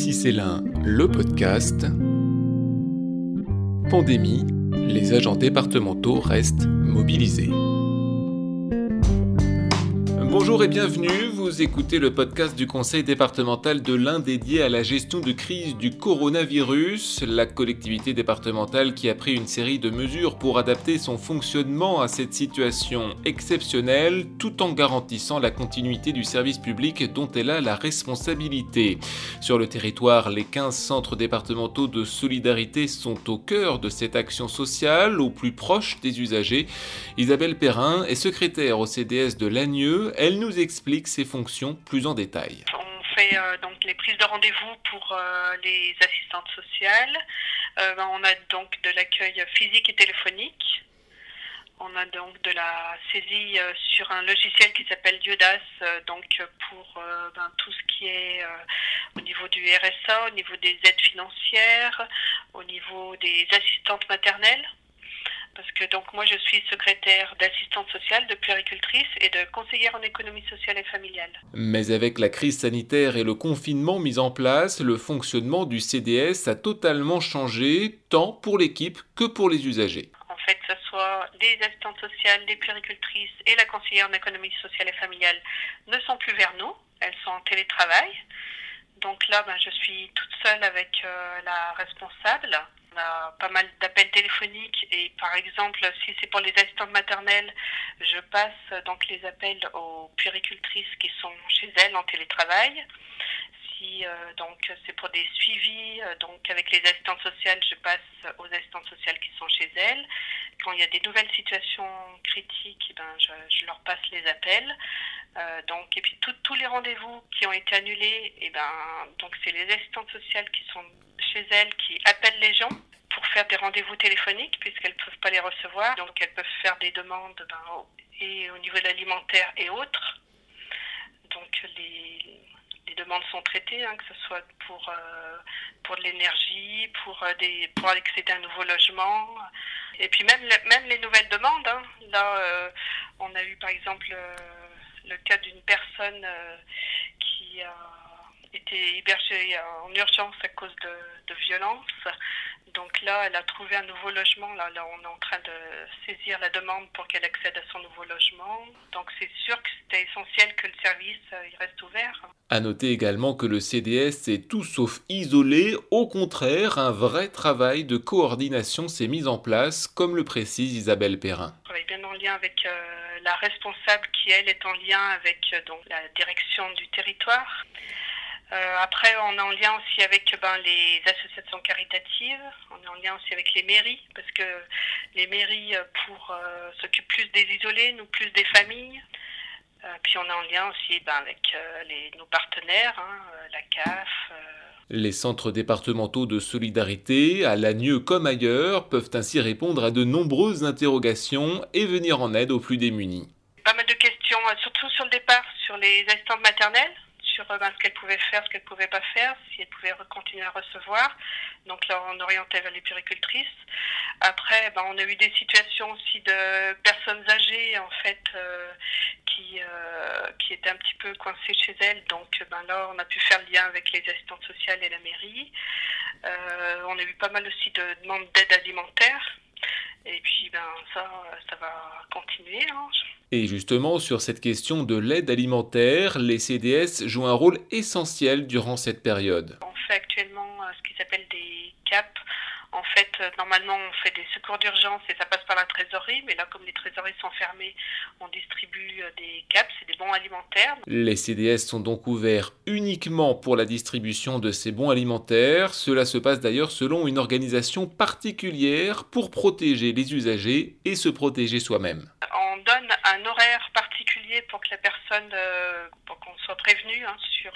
Ici c'est l'un, le podcast. Pandémie, les agents départementaux restent mobilisés. Bonjour et bienvenue, vous écoutez le podcast du Conseil départemental de l'Ain dédié à la gestion de crise du coronavirus, la collectivité départementale qui a pris une série de mesures pour adapter son fonctionnement à cette situation exceptionnelle tout en garantissant la continuité du service public dont elle a la responsabilité. Sur le territoire, les 15 centres départementaux de solidarité sont au cœur de cette action sociale, au plus proche des usagers. Isabelle Perrin est secrétaire au CDS de Lagneux, elle nous explique ses fonctions plus en détail. On fait euh, donc les prises de rendez-vous pour euh, les assistantes sociales. Euh, ben, on a donc de l'accueil physique et téléphonique. On a donc de la saisie sur un logiciel qui s'appelle Diodas, donc pour ben, tout ce qui est au niveau du RSA, au niveau des aides financières, au niveau des assistantes maternelles parce que donc moi je suis secrétaire d'assistante sociale, de puéricultrice et de conseillère en économie sociale et familiale. Mais avec la crise sanitaire et le confinement mis en place, le fonctionnement du CDS a totalement changé, tant pour l'équipe que pour les usagers. En fait, que ce soit les assistantes sociales, les puéricultrices et la conseillère en économie sociale et familiale ne sont plus vers nous, elles sont en télétravail. Donc là, ben, je suis toute seule avec euh, la responsable on a pas mal d'appels téléphoniques et par exemple, si c'est pour les assistantes maternelles, je passe donc les appels aux puéricultrices qui sont chez elles en télétravail. Si euh, donc c'est pour des suivis, euh, donc avec les assistantes sociales, je passe aux assistantes sociales qui sont chez elles. Quand il y a des nouvelles situations critiques, eh ben, je, leur passe les appels. Euh, donc et puis tous les rendez-vous qui ont été annulés, eh ben donc c'est les assistantes sociales qui sont chez elles qui appellent les gens pour faire des rendez-vous téléphoniques puisqu'elles ne peuvent pas les recevoir. Donc elles peuvent faire des demandes ben, et au niveau de l'alimentaire et autres. Donc les, les demandes sont traitées, hein, que ce soit pour, euh, pour de l'énergie, pour, euh, des, pour accéder à un nouveau logement. Et puis même, même les nouvelles demandes. Hein. Là, euh, on a eu par exemple le cas d'une personne qui a été hébergée en urgence à cause de, de violences. Donc là, elle a trouvé un nouveau logement. Là, là, on est en train de saisir la demande pour qu'elle accède à son nouveau logement. Donc c'est sûr que c'était essentiel que le service euh, il reste ouvert. À noter également que le CDS est tout sauf isolé. Au contraire, un vrai travail de coordination s'est mis en place, comme le précise Isabelle Perrin. On travaille bien en lien avec euh, la responsable qui, elle, est en lien avec euh, donc, la direction du territoire. Euh, après, on est en lien aussi avec ben, les associations caritatives, on est en lien aussi avec les mairies, parce que les mairies, euh, pour euh, s'occupent plus des isolés, nous plus des familles. puis on est en lien aussi ben, avec les, nos partenaires, hein, la CAF. Les centres départementaux de solidarité, à Lagneux comme ailleurs, peuvent ainsi répondre à de nombreuses interrogations et venir en aide aux plus démunis. Pas mal de questions, surtout sur le départ, sur les assistantes maternelles sur ben, ce qu'elle pouvait faire, ce qu'elle pouvait pas faire, si elle pouvait continuer à recevoir. Donc là, on orientait vers les puricultrices. Après, ben, on a eu des situations aussi de personnes âgées, en fait, euh, qui, euh, qui étaient un petit peu coincées chez elles. Donc ben, là, on a pu faire le lien avec les assistantes sociales et la mairie. Euh, on a eu pas mal aussi de demandes d'aide alimentaire. Et puis, ben, ça, ça va continuer. Hein. Et justement, sur cette question de l'aide alimentaire, les CDS jouent un rôle essentiel durant cette période. On fait actuellement euh, ce qui s'appelle des CAP, en fait, euh, normalement, on fait des secours d'urgence et ça passe par la trésorerie, mais là, comme les trésoreries sont fermées, on distribue euh, des caps, c'est des bons alimentaires. Les CDS sont donc ouverts uniquement pour la distribution de ces bons alimentaires. Cela se passe d'ailleurs selon une organisation particulière pour protéger les usagers et se protéger soi-même. Un horaire particulier pour que la personne, euh, pour qu'on soit prévenu hein, sur,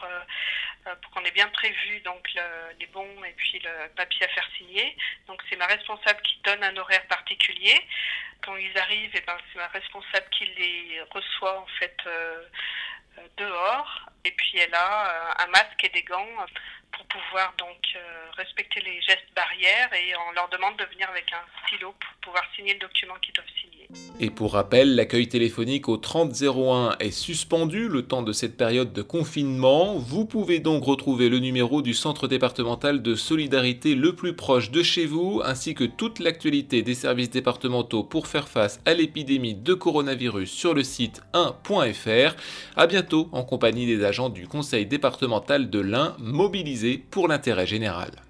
pour qu'on ait bien prévu donc les bons et puis le papier à faire signer. Donc c'est ma responsable qui donne un horaire particulier. Quand ils arrivent, eh ben, c'est ma responsable qui les reçoit en fait euh, euh, dehors. Et puis elle a euh, un masque et des gants pour pouvoir donc respecter les gestes barrières et on leur demande de venir avec un stylo pour pouvoir signer le document qu'ils doivent signer. Et pour rappel, l'accueil téléphonique au 3001 est suspendu le temps de cette période de confinement. Vous pouvez donc retrouver le numéro du centre départemental de solidarité le plus proche de chez vous, ainsi que toute l'actualité des services départementaux pour faire face à l'épidémie de coronavirus sur le site 1.fr. À bientôt en compagnie des agents du conseil départemental de l'Ain mobilisés pour l'intérêt général.